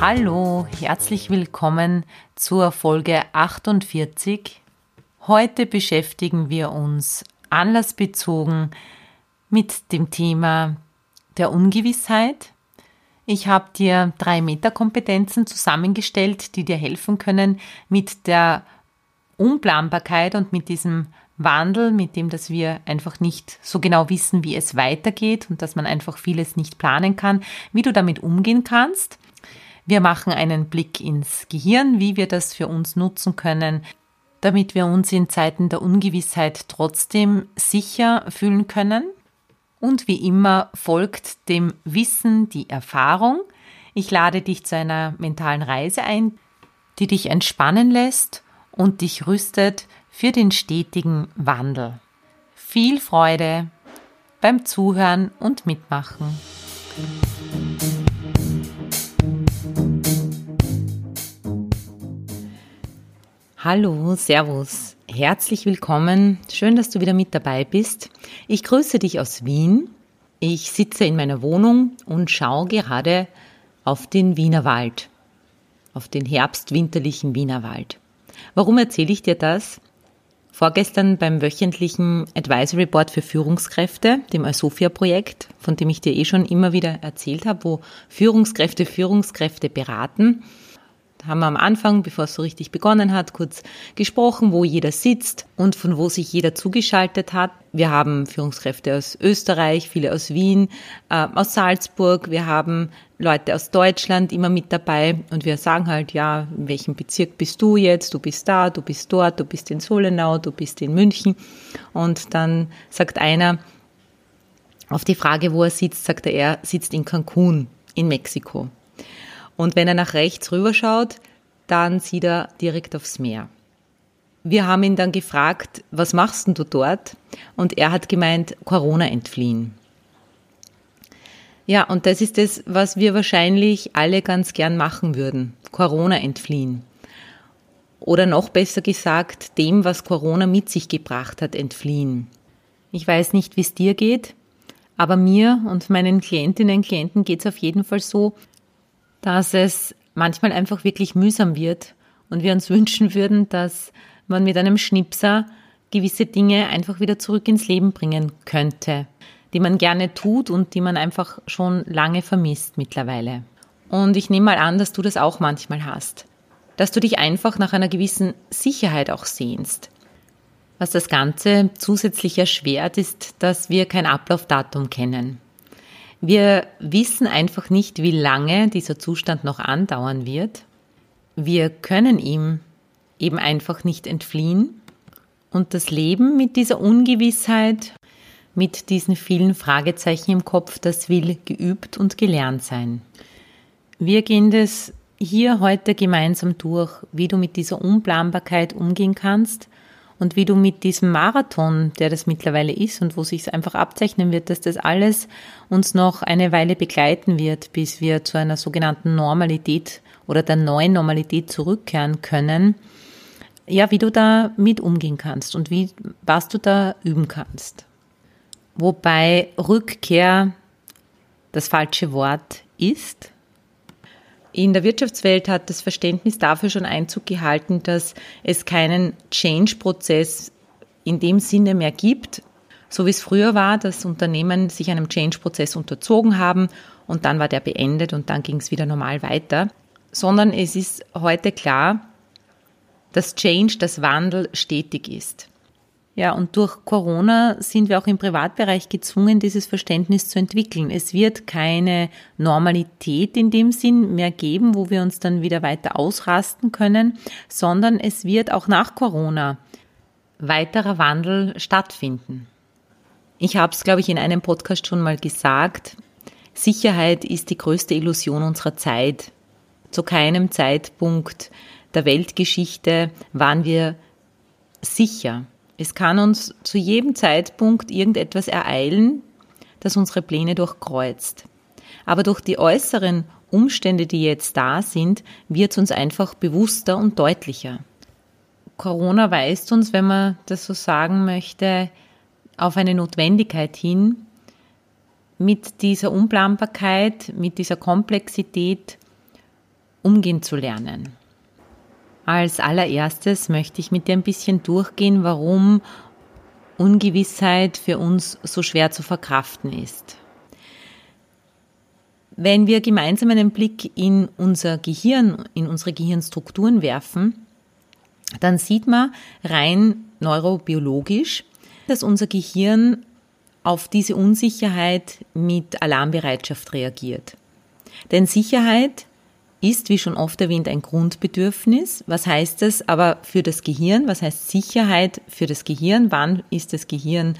Hallo, herzlich willkommen zur Folge 48. Heute beschäftigen wir uns anlassbezogen mit dem Thema der Ungewissheit. Ich habe dir drei Metakompetenzen zusammengestellt, die dir helfen können, mit der Unplanbarkeit und mit diesem Wandel, mit dem, dass wir einfach nicht so genau wissen, wie es weitergeht und dass man einfach vieles nicht planen kann, wie du damit umgehen kannst. Wir machen einen Blick ins Gehirn, wie wir das für uns nutzen können, damit wir uns in Zeiten der Ungewissheit trotzdem sicher fühlen können. Und wie immer folgt dem Wissen die Erfahrung. Ich lade dich zu einer mentalen Reise ein, die dich entspannen lässt und dich rüstet für den stetigen Wandel. Viel Freude beim Zuhören und Mitmachen. Hallo, Servus, herzlich willkommen. Schön, dass du wieder mit dabei bist. Ich grüße dich aus Wien. Ich sitze in meiner Wohnung und schaue gerade auf den Wiener Wald, auf den herbstwinterlichen Wiener Wald. Warum erzähle ich dir das? Vorgestern beim wöchentlichen Advisory Board für Führungskräfte, dem Asofia-Projekt, von dem ich dir eh schon immer wieder erzählt habe, wo Führungskräfte Führungskräfte beraten, haben wir am Anfang, bevor es so richtig begonnen hat, kurz gesprochen, wo jeder sitzt und von wo sich jeder zugeschaltet hat. Wir haben Führungskräfte aus Österreich, viele aus Wien, äh, aus Salzburg. Wir haben Leute aus Deutschland immer mit dabei und wir sagen halt, ja, in welchem Bezirk bist du jetzt? Du bist da, du bist dort, du bist in Solenau, du bist in München. Und dann sagt einer auf die Frage, wo er sitzt, sagt er, er sitzt in Cancun in Mexiko. Und wenn er nach rechts rüberschaut, dann sieht er direkt aufs Meer. Wir haben ihn dann gefragt, was machst denn du dort? Und er hat gemeint, Corona entfliehen. Ja, und das ist es, was wir wahrscheinlich alle ganz gern machen würden. Corona entfliehen. Oder noch besser gesagt, dem, was Corona mit sich gebracht hat, entfliehen. Ich weiß nicht, wie es dir geht, aber mir und meinen Klientinnen und Klienten geht es auf jeden Fall so, dass es manchmal einfach wirklich mühsam wird und wir uns wünschen würden, dass man mit einem Schnipser gewisse Dinge einfach wieder zurück ins Leben bringen könnte, die man gerne tut und die man einfach schon lange vermisst mittlerweile. Und ich nehme mal an, dass du das auch manchmal hast, dass du dich einfach nach einer gewissen Sicherheit auch sehnst. Was das Ganze zusätzlich erschwert, ist, dass wir kein Ablaufdatum kennen. Wir wissen einfach nicht, wie lange dieser Zustand noch andauern wird. Wir können ihm eben einfach nicht entfliehen. Und das Leben mit dieser Ungewissheit, mit diesen vielen Fragezeichen im Kopf, das will geübt und gelernt sein. Wir gehen das hier heute gemeinsam durch, wie du mit dieser Unplanbarkeit umgehen kannst und wie du mit diesem Marathon, der das mittlerweile ist und wo sich einfach abzeichnen wird, dass das alles uns noch eine Weile begleiten wird, bis wir zu einer sogenannten Normalität oder der neuen Normalität zurückkehren können, ja, wie du da mit umgehen kannst und wie, was du da üben kannst. Wobei Rückkehr das falsche Wort ist, in der Wirtschaftswelt hat das Verständnis dafür schon Einzug gehalten, dass es keinen Change-Prozess in dem Sinne mehr gibt, so wie es früher war, dass Unternehmen sich einem Change-Prozess unterzogen haben und dann war der beendet und dann ging es wieder normal weiter, sondern es ist heute klar, dass Change, das Wandel stetig ist. Ja, und durch Corona sind wir auch im Privatbereich gezwungen, dieses Verständnis zu entwickeln. Es wird keine Normalität in dem Sinn mehr geben, wo wir uns dann wieder weiter ausrasten können, sondern es wird auch nach Corona weiterer Wandel stattfinden. Ich habe es, glaube ich, in einem Podcast schon mal gesagt. Sicherheit ist die größte Illusion unserer Zeit. Zu keinem Zeitpunkt der Weltgeschichte waren wir sicher. Es kann uns zu jedem Zeitpunkt irgendetwas ereilen, das unsere Pläne durchkreuzt. Aber durch die äußeren Umstände, die jetzt da sind, wird es uns einfach bewusster und deutlicher. Corona weist uns, wenn man das so sagen möchte, auf eine Notwendigkeit hin, mit dieser Unplanbarkeit, mit dieser Komplexität umgehen zu lernen. Als allererstes möchte ich mit dir ein bisschen durchgehen, warum Ungewissheit für uns so schwer zu verkraften ist. Wenn wir gemeinsam einen Blick in unser Gehirn, in unsere Gehirnstrukturen werfen, dann sieht man rein neurobiologisch, dass unser Gehirn auf diese Unsicherheit mit Alarmbereitschaft reagiert. Denn Sicherheit ist, wie schon oft erwähnt, ein Grundbedürfnis. Was heißt das aber für das Gehirn? Was heißt Sicherheit für das Gehirn? Wann ist das Gehirn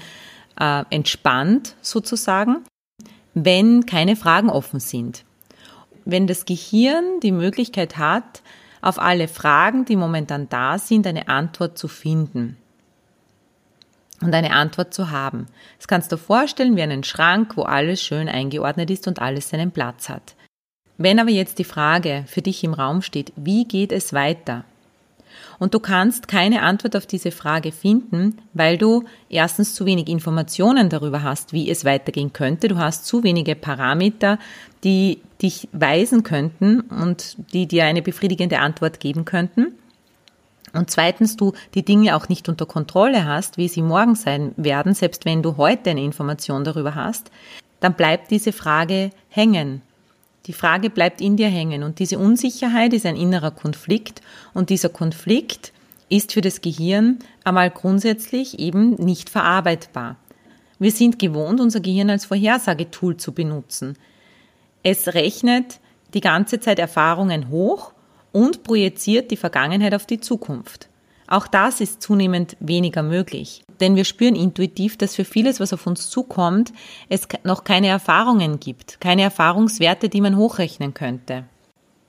äh, entspannt sozusagen? Wenn keine Fragen offen sind. Wenn das Gehirn die Möglichkeit hat, auf alle Fragen, die momentan da sind, eine Antwort zu finden und eine Antwort zu haben. Das kannst du dir vorstellen wie einen Schrank, wo alles schön eingeordnet ist und alles seinen Platz hat. Wenn aber jetzt die Frage für dich im Raum steht, wie geht es weiter? Und du kannst keine Antwort auf diese Frage finden, weil du erstens zu wenig Informationen darüber hast, wie es weitergehen könnte. Du hast zu wenige Parameter, die dich weisen könnten und die dir eine befriedigende Antwort geben könnten. Und zweitens, du die Dinge auch nicht unter Kontrolle hast, wie sie morgen sein werden, selbst wenn du heute eine Information darüber hast, dann bleibt diese Frage hängen. Die Frage bleibt in dir hängen und diese Unsicherheit ist ein innerer Konflikt und dieser Konflikt ist für das Gehirn einmal grundsätzlich eben nicht verarbeitbar. Wir sind gewohnt, unser Gehirn als Vorhersagetool zu benutzen. Es rechnet die ganze Zeit Erfahrungen hoch und projiziert die Vergangenheit auf die Zukunft. Auch das ist zunehmend weniger möglich. Denn wir spüren intuitiv, dass für vieles, was auf uns zukommt, es noch keine Erfahrungen gibt, keine Erfahrungswerte, die man hochrechnen könnte.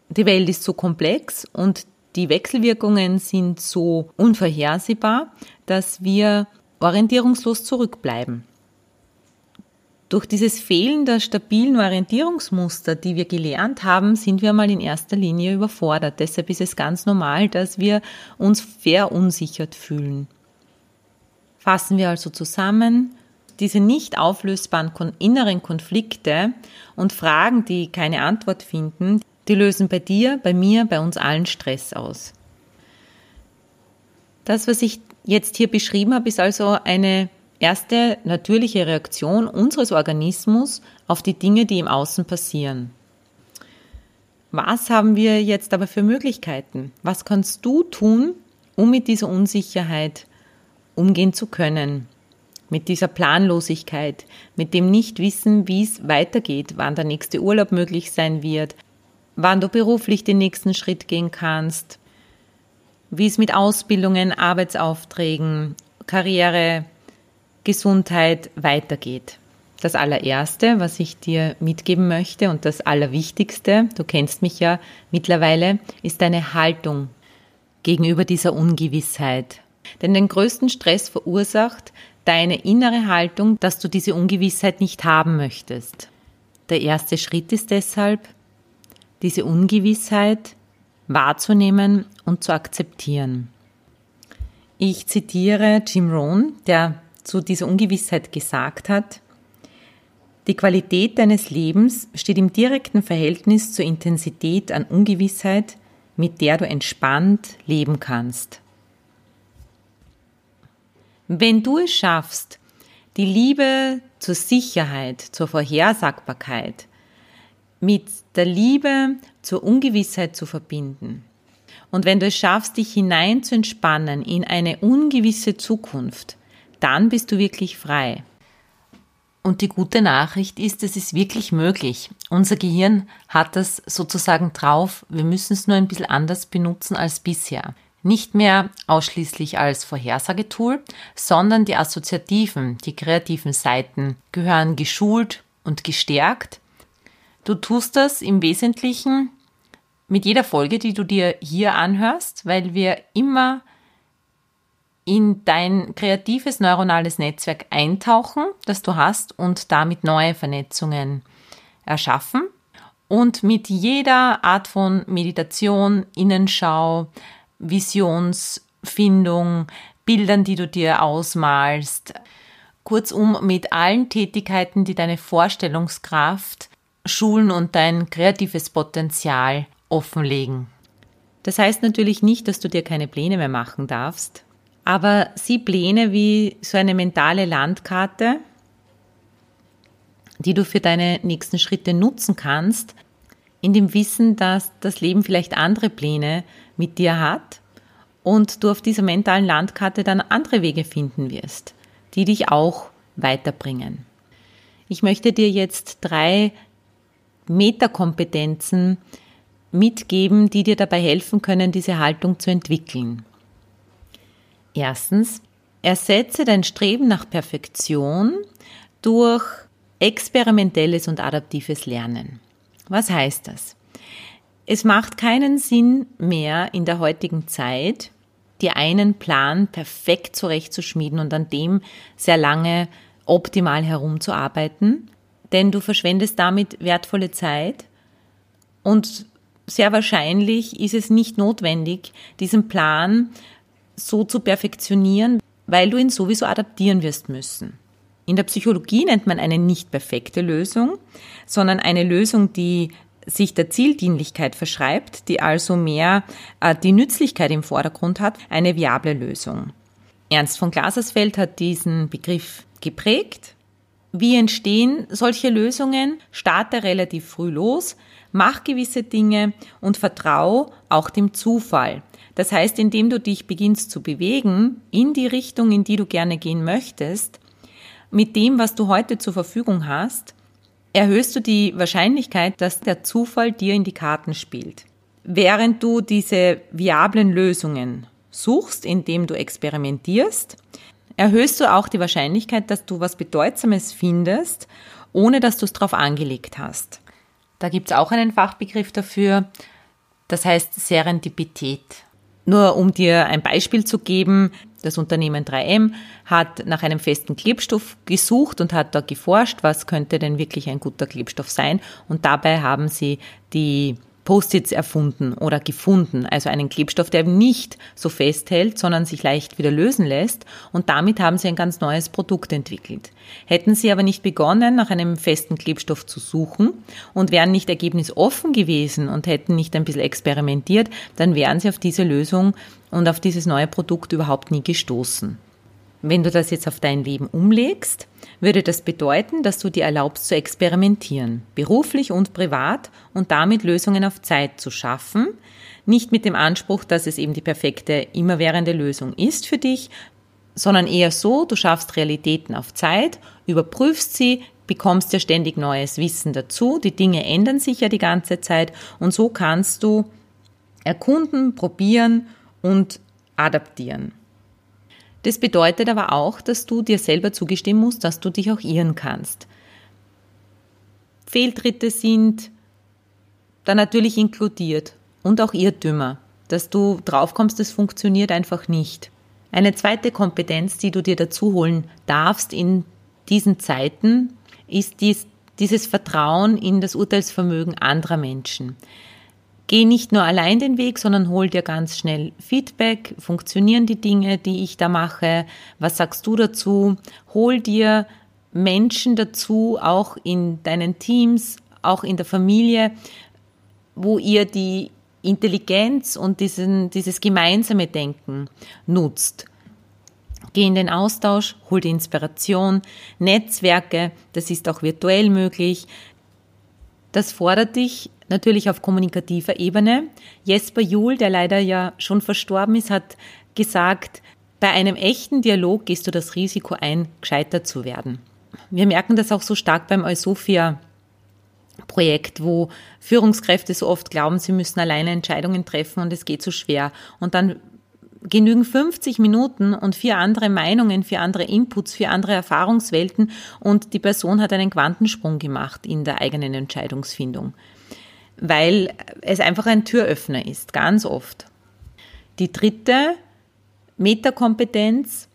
Die Welt ist so komplex und die Wechselwirkungen sind so unvorhersehbar, dass wir orientierungslos zurückbleiben. Durch dieses Fehlen der stabilen Orientierungsmuster, die wir gelernt haben, sind wir mal in erster Linie überfordert. Deshalb ist es ganz normal, dass wir uns verunsichert fühlen. Fassen wir also zusammen, diese nicht auflösbaren inneren Konflikte und Fragen, die keine Antwort finden, die lösen bei dir, bei mir, bei uns allen Stress aus. Das, was ich jetzt hier beschrieben habe, ist also eine erste natürliche Reaktion unseres Organismus auf die Dinge, die im Außen passieren. Was haben wir jetzt aber für Möglichkeiten? Was kannst du tun, um mit dieser Unsicherheit umgehen zu können? Mit dieser Planlosigkeit, mit dem Nichtwissen, wie es weitergeht, wann der nächste Urlaub möglich sein wird, wann du beruflich den nächsten Schritt gehen kannst, wie es mit Ausbildungen, Arbeitsaufträgen, Karriere, Gesundheit weitergeht. Das allererste, was ich dir mitgeben möchte und das Allerwichtigste, du kennst mich ja mittlerweile, ist deine Haltung gegenüber dieser Ungewissheit. Denn den größten Stress verursacht deine innere Haltung, dass du diese Ungewissheit nicht haben möchtest. Der erste Schritt ist deshalb, diese Ungewissheit wahrzunehmen und zu akzeptieren. Ich zitiere Jim Rohn, der zu dieser Ungewissheit gesagt hat, die Qualität deines Lebens steht im direkten Verhältnis zur Intensität an Ungewissheit, mit der du entspannt leben kannst. Wenn du es schaffst, die Liebe zur Sicherheit, zur Vorhersagbarkeit mit der Liebe zur Ungewissheit zu verbinden, und wenn du es schaffst, dich hinein zu entspannen in eine ungewisse Zukunft, dann bist du wirklich frei. Und die gute Nachricht ist, es ist wirklich möglich. Unser Gehirn hat das sozusagen drauf. Wir müssen es nur ein bisschen anders benutzen als bisher. Nicht mehr ausschließlich als Vorhersagetool, sondern die assoziativen, die kreativen Seiten gehören geschult und gestärkt. Du tust das im Wesentlichen mit jeder Folge, die du dir hier anhörst, weil wir immer in dein kreatives neuronales Netzwerk eintauchen, das du hast und damit neue Vernetzungen erschaffen. Und mit jeder Art von Meditation, Innenschau, Visionsfindung, Bildern, die du dir ausmalst, kurzum mit allen Tätigkeiten, die deine Vorstellungskraft schulen und dein kreatives Potenzial offenlegen. Das heißt natürlich nicht, dass du dir keine Pläne mehr machen darfst, aber sieh Pläne wie so eine mentale Landkarte, die du für deine nächsten Schritte nutzen kannst, in dem Wissen, dass das Leben vielleicht andere Pläne mit dir hat und du auf dieser mentalen Landkarte dann andere Wege finden wirst, die dich auch weiterbringen. Ich möchte dir jetzt drei Metakompetenzen mitgeben, die dir dabei helfen können, diese Haltung zu entwickeln. Erstens, ersetze dein Streben nach Perfektion durch experimentelles und adaptives Lernen. Was heißt das? Es macht keinen Sinn mehr in der heutigen Zeit, dir einen Plan perfekt zurechtzuschmieden und an dem sehr lange optimal herumzuarbeiten, denn du verschwendest damit wertvolle Zeit und sehr wahrscheinlich ist es nicht notwendig, diesen Plan so zu perfektionieren, weil du ihn sowieso adaptieren wirst müssen. In der Psychologie nennt man eine nicht perfekte Lösung, sondern eine Lösung, die sich der Zieldienlichkeit verschreibt, die also mehr äh, die Nützlichkeit im Vordergrund hat, eine viable Lösung. Ernst von Glasersfeld hat diesen Begriff geprägt. Wie entstehen solche Lösungen? Starte relativ früh los, mach gewisse Dinge und vertrau auch dem Zufall. Das heißt, indem du dich beginnst zu bewegen in die Richtung, in die du gerne gehen möchtest, mit dem, was du heute zur Verfügung hast, erhöhst du die Wahrscheinlichkeit, dass der Zufall dir in die Karten spielt. Während du diese viablen Lösungen suchst, indem du experimentierst, erhöhst du auch die Wahrscheinlichkeit, dass du was Bedeutsames findest, ohne dass du es drauf angelegt hast. Da gibt es auch einen Fachbegriff dafür, das heißt Serendipität. Nur um dir ein Beispiel zu geben, das Unternehmen 3M hat nach einem festen Klebstoff gesucht und hat da geforscht, was könnte denn wirklich ein guter Klebstoff sein. Und dabei haben sie die Post-its erfunden oder gefunden, also einen Klebstoff, der nicht so festhält, sondern sich leicht wieder lösen lässt und damit haben sie ein ganz neues Produkt entwickelt. Hätten sie aber nicht begonnen, nach einem festen Klebstoff zu suchen und wären nicht ergebnisoffen gewesen und hätten nicht ein bisschen experimentiert, dann wären sie auf diese Lösung und auf dieses neue Produkt überhaupt nie gestoßen. Wenn du das jetzt auf dein Leben umlegst, würde das bedeuten, dass du dir erlaubst zu experimentieren, beruflich und privat und damit Lösungen auf Zeit zu schaffen, nicht mit dem Anspruch, dass es eben die perfekte, immerwährende Lösung ist für dich, sondern eher so, du schaffst Realitäten auf Zeit, überprüfst sie, bekommst ja ständig neues Wissen dazu, die Dinge ändern sich ja die ganze Zeit und so kannst du erkunden, probieren und adaptieren. Das bedeutet aber auch, dass du dir selber zugestehen musst, dass du dich auch irren kannst. Fehltritte sind da natürlich inkludiert und auch Irrtümer, dass du draufkommst, das funktioniert einfach nicht. Eine zweite Kompetenz, die du dir dazu holen darfst in diesen Zeiten, ist dies, dieses Vertrauen in das Urteilsvermögen anderer Menschen. Geh nicht nur allein den Weg, sondern hol dir ganz schnell Feedback. Funktionieren die Dinge, die ich da mache? Was sagst du dazu? Hol dir Menschen dazu, auch in deinen Teams, auch in der Familie, wo ihr die Intelligenz und diesen, dieses gemeinsame Denken nutzt. Geh in den Austausch, hol die Inspiration, Netzwerke, das ist auch virtuell möglich. Das fordert dich natürlich auf kommunikativer Ebene. Jesper Juhl, der leider ja schon verstorben ist, hat gesagt, bei einem echten Dialog gehst du das Risiko ein, gescheitert zu werden. Wir merken das auch so stark beim Eusofia Projekt, wo Führungskräfte so oft glauben, sie müssen alleine Entscheidungen treffen und es geht so schwer. Und dann genügen 50 Minuten und vier andere Meinungen, vier andere Inputs, vier andere Erfahrungswelten und die Person hat einen Quantensprung gemacht in der eigenen Entscheidungsfindung. Weil es einfach ein Türöffner ist, ganz oft. Die dritte Metakompetenz,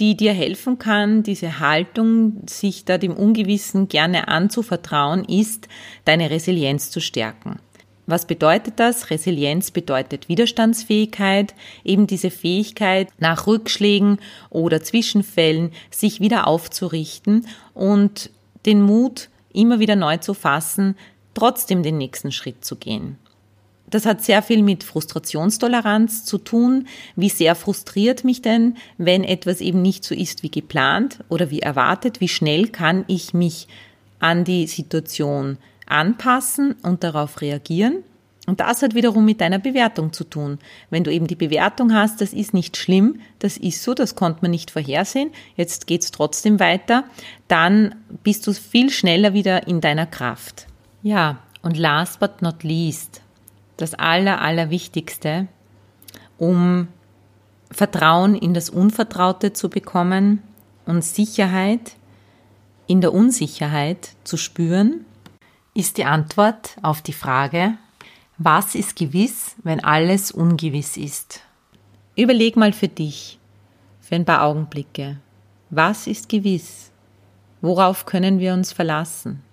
die dir helfen kann, diese Haltung, sich da dem Ungewissen gerne anzuvertrauen, ist, deine Resilienz zu stärken. Was bedeutet das? Resilienz bedeutet Widerstandsfähigkeit, eben diese Fähigkeit, nach Rückschlägen oder Zwischenfällen sich wieder aufzurichten und den Mut immer wieder neu zu fassen, trotzdem den nächsten Schritt zu gehen. Das hat sehr viel mit Frustrationstoleranz zu tun. Wie sehr frustriert mich denn, wenn etwas eben nicht so ist wie geplant oder wie erwartet? Wie schnell kann ich mich an die Situation anpassen und darauf reagieren? Und das hat wiederum mit deiner Bewertung zu tun. Wenn du eben die Bewertung hast, das ist nicht schlimm, das ist so, das konnte man nicht vorhersehen, jetzt geht's trotzdem weiter, dann bist du viel schneller wieder in deiner Kraft. Ja, und last but not least, das Aller, Allerwichtigste, um Vertrauen in das Unvertraute zu bekommen und Sicherheit in der Unsicherheit zu spüren, ist die Antwort auf die Frage, was ist gewiss, wenn alles ungewiss ist? Überleg mal für dich, für ein paar Augenblicke, was ist gewiss? Worauf können wir uns verlassen?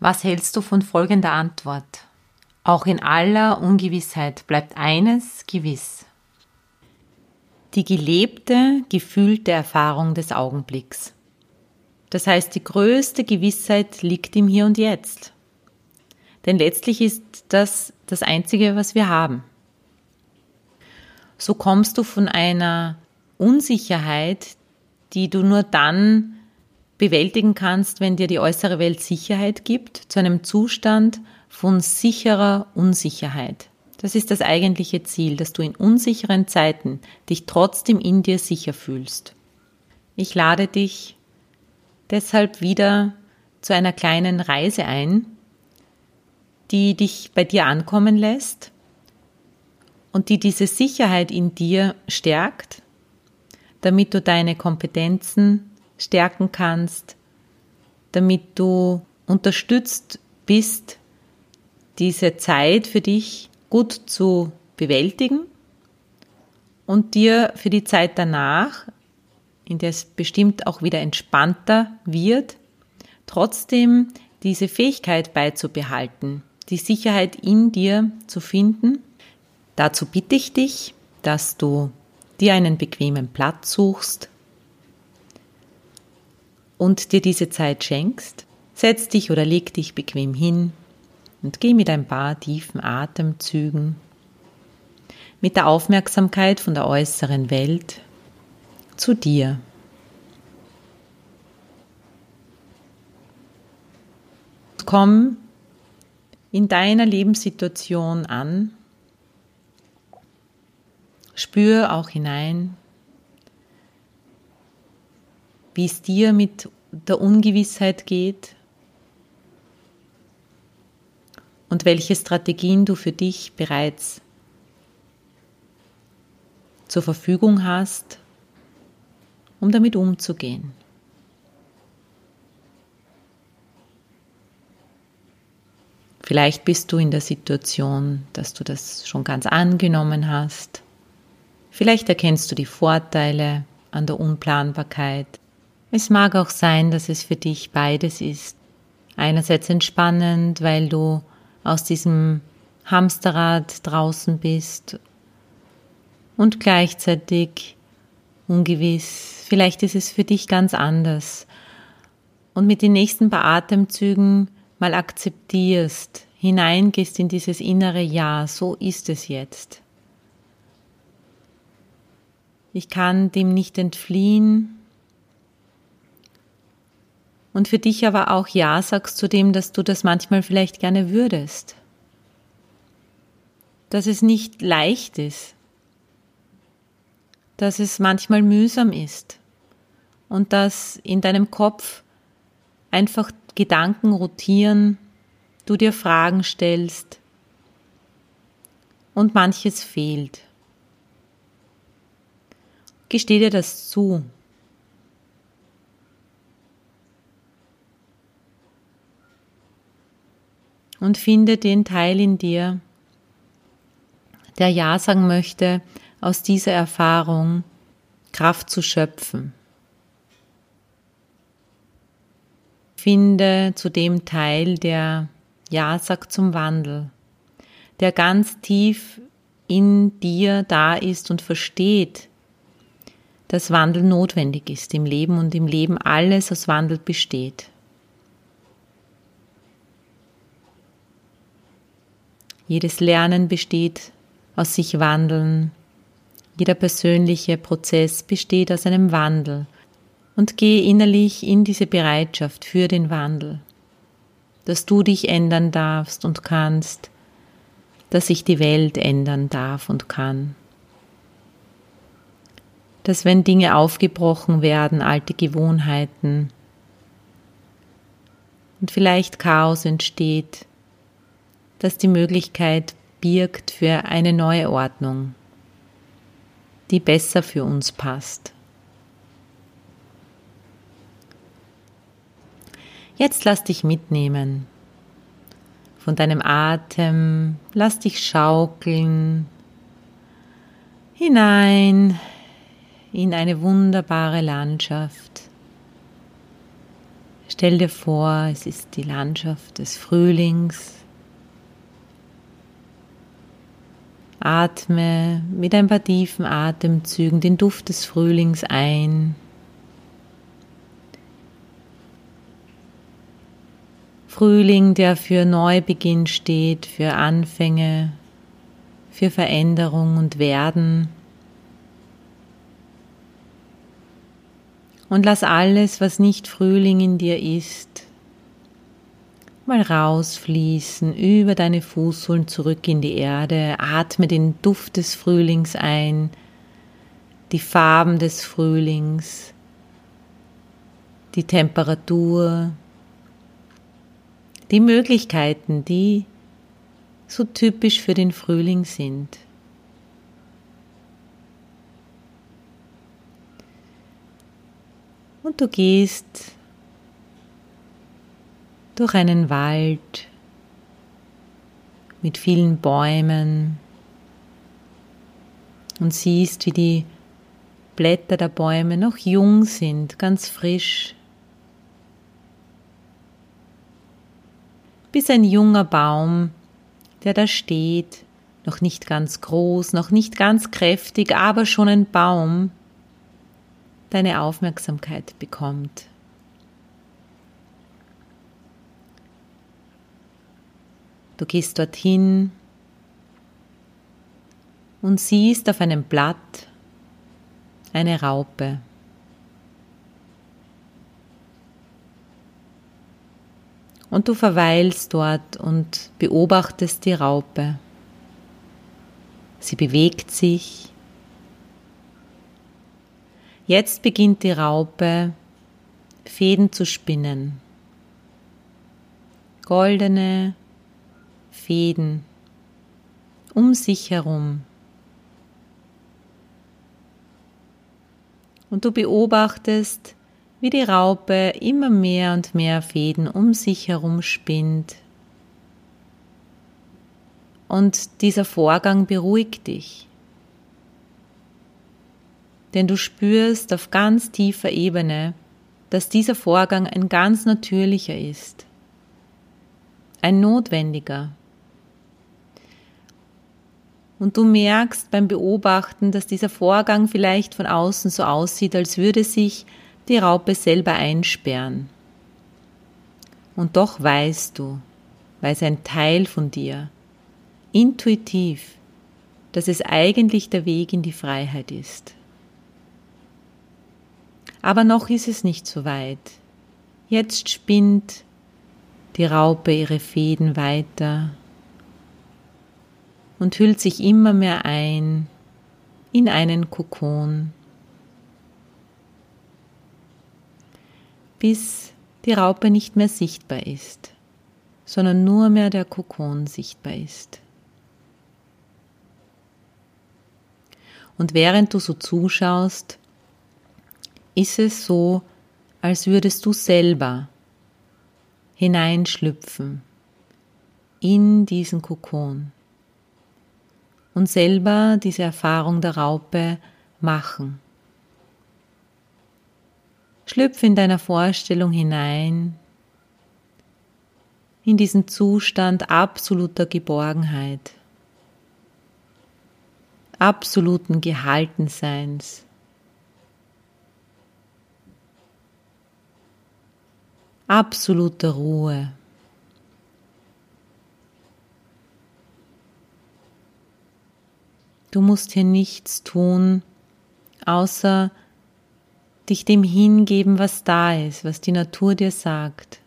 Was hältst du von folgender Antwort? Auch in aller Ungewissheit bleibt eines gewiss. Die gelebte, gefühlte Erfahrung des Augenblicks. Das heißt, die größte Gewissheit liegt im Hier und Jetzt. Denn letztlich ist das das Einzige, was wir haben. So kommst du von einer Unsicherheit, die du nur dann bewältigen kannst, wenn dir die äußere Welt Sicherheit gibt, zu einem Zustand von sicherer Unsicherheit. Das ist das eigentliche Ziel, dass du in unsicheren Zeiten dich trotzdem in dir sicher fühlst. Ich lade dich deshalb wieder zu einer kleinen Reise ein, die dich bei dir ankommen lässt und die diese Sicherheit in dir stärkt, damit du deine Kompetenzen stärken kannst, damit du unterstützt bist, diese Zeit für dich gut zu bewältigen und dir für die Zeit danach, in der es bestimmt auch wieder entspannter wird, trotzdem diese Fähigkeit beizubehalten, die Sicherheit in dir zu finden. Dazu bitte ich dich, dass du dir einen bequemen Platz suchst, und dir diese Zeit schenkst, setz dich oder leg dich bequem hin und geh mit ein paar tiefen Atemzügen mit der Aufmerksamkeit von der äußeren Welt zu dir. Komm in deiner Lebenssituation an, spür auch hinein, wie es dir mit der Ungewissheit geht und welche Strategien du für dich bereits zur Verfügung hast, um damit umzugehen. Vielleicht bist du in der Situation, dass du das schon ganz angenommen hast. Vielleicht erkennst du die Vorteile an der Unplanbarkeit. Es mag auch sein, dass es für dich beides ist. Einerseits entspannend, weil du aus diesem Hamsterrad draußen bist und gleichzeitig ungewiss. Vielleicht ist es für dich ganz anders. Und mit den nächsten paar Atemzügen mal akzeptierst, hineingehst in dieses innere Ja, so ist es jetzt. Ich kann dem nicht entfliehen, und für dich aber auch Ja sagst zu dem, dass du das manchmal vielleicht gerne würdest. Dass es nicht leicht ist, dass es manchmal mühsam ist und dass in deinem Kopf einfach Gedanken rotieren, du dir Fragen stellst und manches fehlt. Gesteh dir das zu. Und finde den Teil in dir, der Ja sagen möchte, aus dieser Erfahrung Kraft zu schöpfen. Finde zu dem Teil, der Ja sagt zum Wandel, der ganz tief in dir da ist und versteht, dass Wandel notwendig ist im Leben und im Leben alles aus Wandel besteht. Jedes Lernen besteht aus sich wandeln. Jeder persönliche Prozess besteht aus einem Wandel. Und gehe innerlich in diese Bereitschaft für den Wandel, dass du dich ändern darfst und kannst, dass sich die Welt ändern darf und kann. Dass wenn Dinge aufgebrochen werden, alte Gewohnheiten und vielleicht Chaos entsteht, dass die Möglichkeit birgt für eine neue Ordnung, die besser für uns passt. Jetzt lass dich mitnehmen von deinem Atem, lass dich schaukeln hinein in eine wunderbare Landschaft. Stell dir vor, es ist die Landschaft des Frühlings. Atme mit ein paar tiefen Atemzügen den Duft des Frühlings ein. Frühling, der für Neubeginn steht, für Anfänge, für Veränderung und Werden. Und lass alles, was nicht Frühling in dir ist, mal rausfließen über deine Fußsohlen zurück in die Erde. Atme den Duft des Frühlings ein, die Farben des Frühlings, die Temperatur, die Möglichkeiten, die so typisch für den Frühling sind. Und du gehst durch einen Wald mit vielen Bäumen und siehst, wie die Blätter der Bäume noch jung sind, ganz frisch. Bis ein junger Baum, der da steht, noch nicht ganz groß, noch nicht ganz kräftig, aber schon ein Baum, deine Aufmerksamkeit bekommt. Du gehst dorthin und siehst auf einem Blatt eine Raupe. Und du verweilst dort und beobachtest die Raupe. Sie bewegt sich. Jetzt beginnt die Raupe Fäden zu spinnen. Goldene, Fäden um sich herum. Und du beobachtest, wie die Raupe immer mehr und mehr Fäden um sich herum spinnt. Und dieser Vorgang beruhigt dich. Denn du spürst auf ganz tiefer Ebene, dass dieser Vorgang ein ganz natürlicher ist, ein notwendiger. Und du merkst beim Beobachten, dass dieser Vorgang vielleicht von außen so aussieht, als würde sich die Raupe selber einsperren. Und doch weißt du, weiß ein Teil von dir, intuitiv, dass es eigentlich der Weg in die Freiheit ist. Aber noch ist es nicht so weit. Jetzt spinnt die Raupe ihre Fäden weiter und hüllt sich immer mehr ein in einen Kokon, bis die Raupe nicht mehr sichtbar ist, sondern nur mehr der Kokon sichtbar ist. Und während du so zuschaust, ist es so, als würdest du selber hineinschlüpfen in diesen Kokon und selber diese Erfahrung der Raupe machen. Schlüpfe in deiner Vorstellung hinein in diesen Zustand absoluter Geborgenheit, absoluten Gehaltenseins. absoluter Ruhe. Du musst hier nichts tun, außer dich dem hingeben, was da ist, was die Natur dir sagt.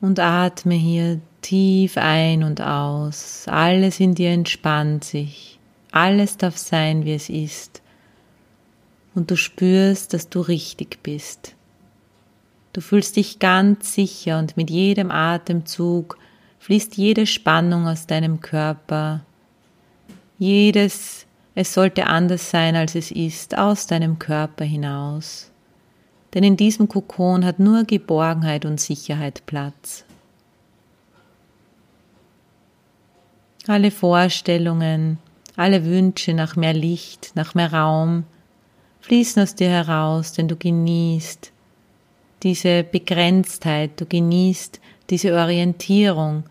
Und atme hier tief ein und aus. Alles in dir entspannt sich. Alles darf sein, wie es ist. Und du spürst, dass du richtig bist. Du fühlst dich ganz sicher und mit jedem Atemzug fließt jede Spannung aus deinem Körper. Jedes, es sollte anders sein, als es ist, aus deinem Körper hinaus. Denn in diesem Kokon hat nur Geborgenheit und Sicherheit Platz. Alle Vorstellungen, alle Wünsche nach mehr Licht, nach mehr Raum fließen aus dir heraus, denn du genießt diese Begrenztheit, du genießt diese Orientierung,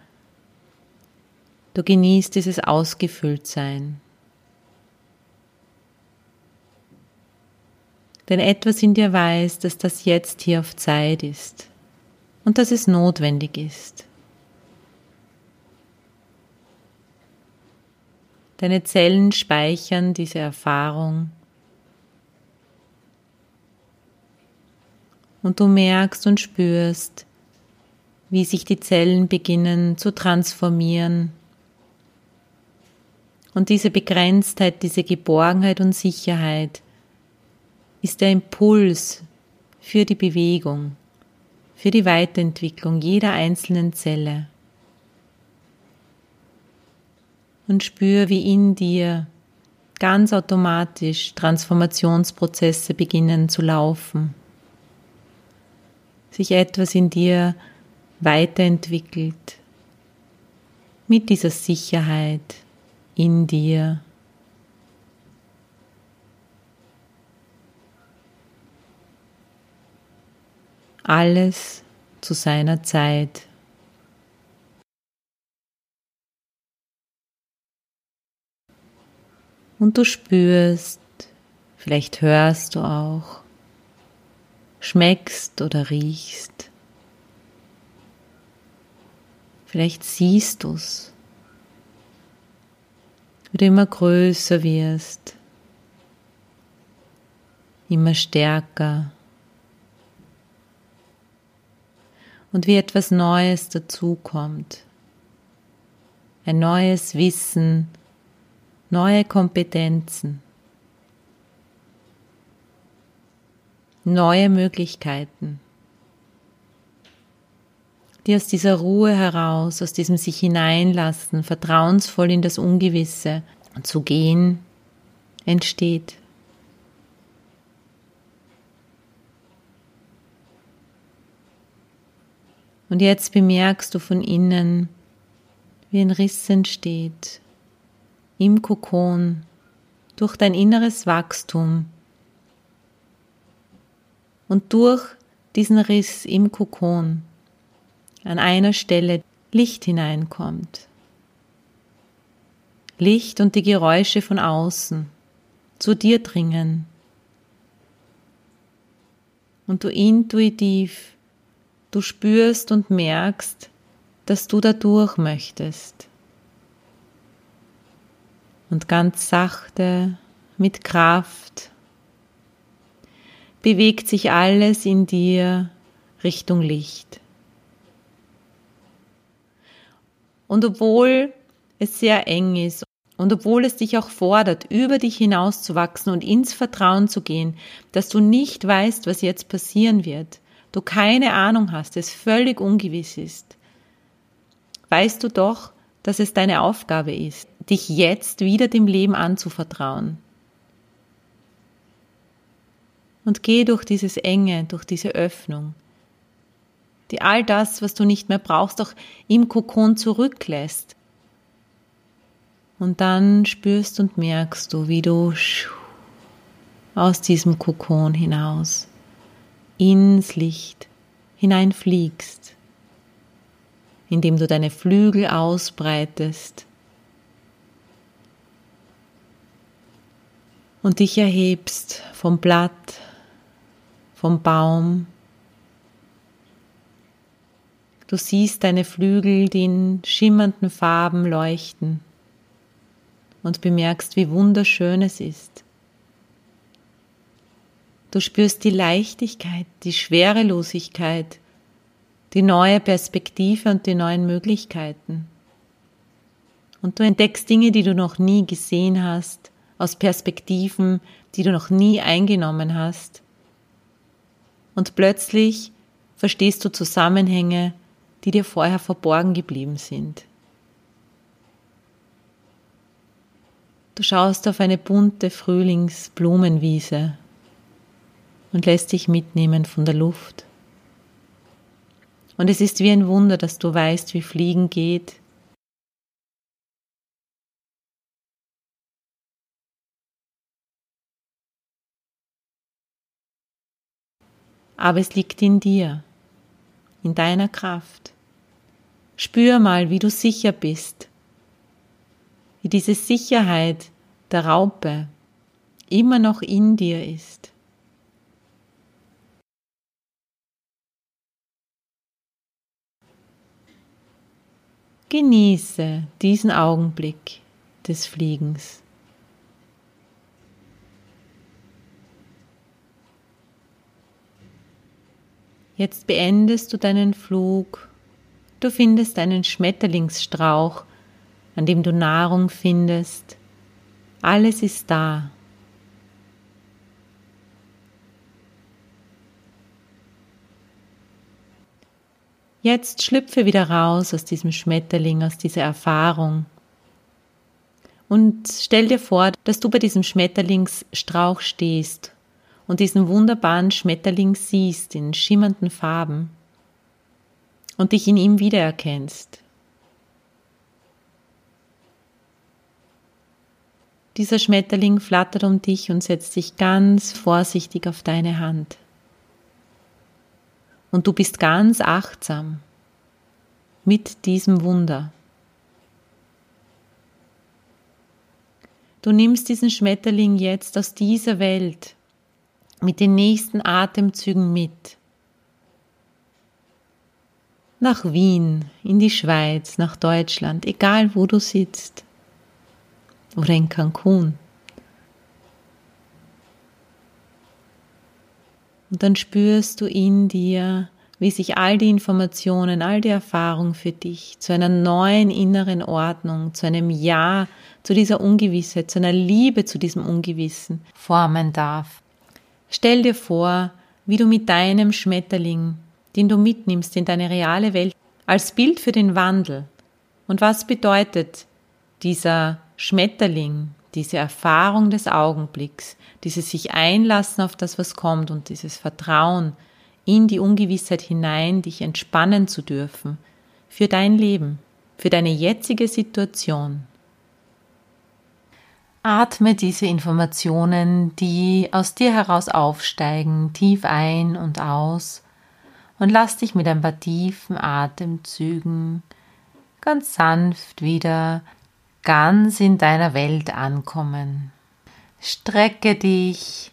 du genießt dieses Ausgefülltsein. Denn etwas in dir weiß, dass das jetzt hier auf Zeit ist und dass es notwendig ist. Deine Zellen speichern diese Erfahrung. Und du merkst und spürst, wie sich die Zellen beginnen zu transformieren. Und diese Begrenztheit, diese Geborgenheit und Sicherheit ist der Impuls für die Bewegung, für die Weiterentwicklung jeder einzelnen Zelle und spür, wie in dir ganz automatisch Transformationsprozesse beginnen zu laufen. Sich etwas in dir weiterentwickelt mit dieser Sicherheit in dir. Alles zu seiner Zeit. Und du spürst, vielleicht hörst du auch, schmeckst oder riechst. Vielleicht siehst du es, wie du immer größer wirst, immer stärker. Und wie etwas Neues dazukommt, ein neues Wissen, neue Kompetenzen, neue Möglichkeiten, die aus dieser Ruhe heraus, aus diesem sich hineinlassen, vertrauensvoll in das Ungewisse zu gehen, entsteht. Und jetzt bemerkst du von innen, wie ein Riss entsteht, im Kokon, durch dein inneres Wachstum und durch diesen Riss im Kokon an einer Stelle Licht hineinkommt. Licht und die Geräusche von außen zu dir dringen und du intuitiv, du spürst und merkst, dass du da durch möchtest und ganz sachte mit Kraft bewegt sich alles in dir Richtung Licht. Und obwohl es sehr eng ist und obwohl es dich auch fordert, über dich hinauszuwachsen und ins Vertrauen zu gehen, dass du nicht weißt, was jetzt passieren wird, du keine Ahnung hast, es völlig ungewiss ist, weißt du doch, dass es deine Aufgabe ist, dich jetzt wieder dem Leben anzuvertrauen. Und geh durch dieses Enge, durch diese Öffnung, die all das, was du nicht mehr brauchst, auch im Kokon zurücklässt. Und dann spürst und merkst du, wie du aus diesem Kokon hinaus ins Licht hineinfliegst, indem du deine Flügel ausbreitest und dich erhebst vom Blatt, vom Baum. Du siehst deine Flügel, die in schimmernden Farben leuchten und bemerkst, wie wunderschön es ist. Du spürst die Leichtigkeit, die Schwerelosigkeit, die neue Perspektive und die neuen Möglichkeiten. Und du entdeckst Dinge, die du noch nie gesehen hast, aus Perspektiven, die du noch nie eingenommen hast. Und plötzlich verstehst du Zusammenhänge, die dir vorher verborgen geblieben sind. Du schaust auf eine bunte Frühlingsblumenwiese und lässt dich mitnehmen von der Luft. Und es ist wie ein Wunder, dass du weißt, wie Fliegen geht, aber es liegt in dir, in deiner Kraft. Spür mal, wie du sicher bist, wie diese Sicherheit der Raupe immer noch in dir ist. Genieße diesen Augenblick des Fliegens. Jetzt beendest du deinen Flug. Du findest einen Schmetterlingsstrauch, an dem du Nahrung findest. Alles ist da. Jetzt schlüpfe wieder raus aus diesem Schmetterling, aus dieser Erfahrung. Und stell dir vor, dass du bei diesem Schmetterlingsstrauch stehst und diesen wunderbaren Schmetterling siehst in schimmernden Farben und dich in ihm wiedererkennst. Dieser Schmetterling flattert um dich und setzt sich ganz vorsichtig auf deine Hand. Und du bist ganz achtsam mit diesem Wunder. Du nimmst diesen Schmetterling jetzt aus dieser Welt mit den nächsten Atemzügen mit. Nach Wien, in die Schweiz, nach Deutschland, egal wo du sitzt. Oder in Cancun. Und dann spürst du in dir, wie sich all die Informationen, all die Erfahrung für dich zu einer neuen inneren Ordnung, zu einem Ja zu dieser Ungewissheit, zu einer Liebe zu diesem Ungewissen formen darf. Stell dir vor, wie du mit deinem Schmetterling, den du mitnimmst in deine reale Welt, als Bild für den Wandel. Und was bedeutet dieser Schmetterling, diese Erfahrung des Augenblicks, dieses sich einlassen auf das, was kommt und dieses Vertrauen in die Ungewissheit hinein, dich entspannen zu dürfen, für dein Leben, für deine jetzige Situation. Atme diese Informationen, die aus dir heraus aufsteigen, tief ein und aus und lass dich mit ein paar tiefen Atemzügen ganz sanft wieder ganz in deiner Welt ankommen. Strecke dich,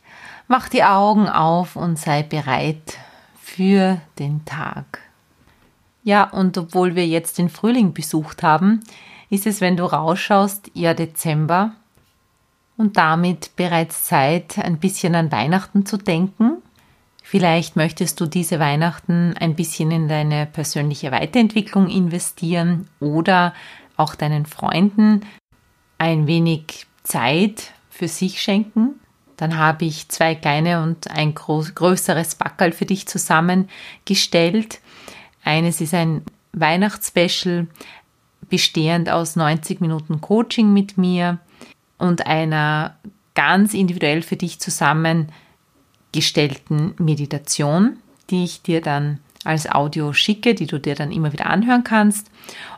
mach die Augen auf und sei bereit für den Tag. Ja, und obwohl wir jetzt den Frühling besucht haben, ist es, wenn du rausschaust, eher Dezember und damit bereits Zeit, ein bisschen an Weihnachten zu denken. Vielleicht möchtest du diese Weihnachten ein bisschen in deine persönliche Weiterentwicklung investieren oder auch deinen Freunden ein wenig Zeit für sich schenken. Dann habe ich zwei kleine und ein groß, größeres Backerl für dich zusammengestellt. Eines ist ein Weihnachtsspecial, bestehend aus 90 Minuten Coaching mit mir und einer ganz individuell für dich zusammen gestellten Meditation, die ich dir dann als Audio schicke, die du dir dann immer wieder anhören kannst.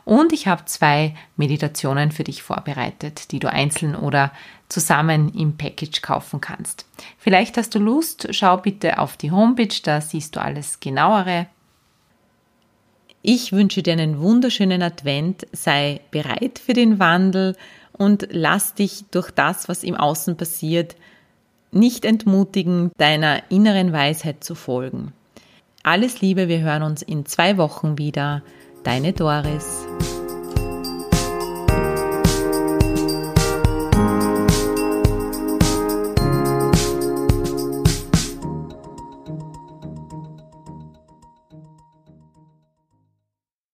Und ich habe zwei Meditationen für dich vorbereitet, die du einzeln oder zusammen im Package kaufen kannst. Vielleicht hast du Lust, schau bitte auf die Homepage, da siehst du alles genauere. Ich wünsche dir einen wunderschönen Advent, sei bereit für den Wandel und lass dich durch das, was im Außen passiert, nicht entmutigen, deiner inneren Weisheit zu folgen. Alles Liebe, wir hören uns in zwei Wochen wieder. Deine Doris.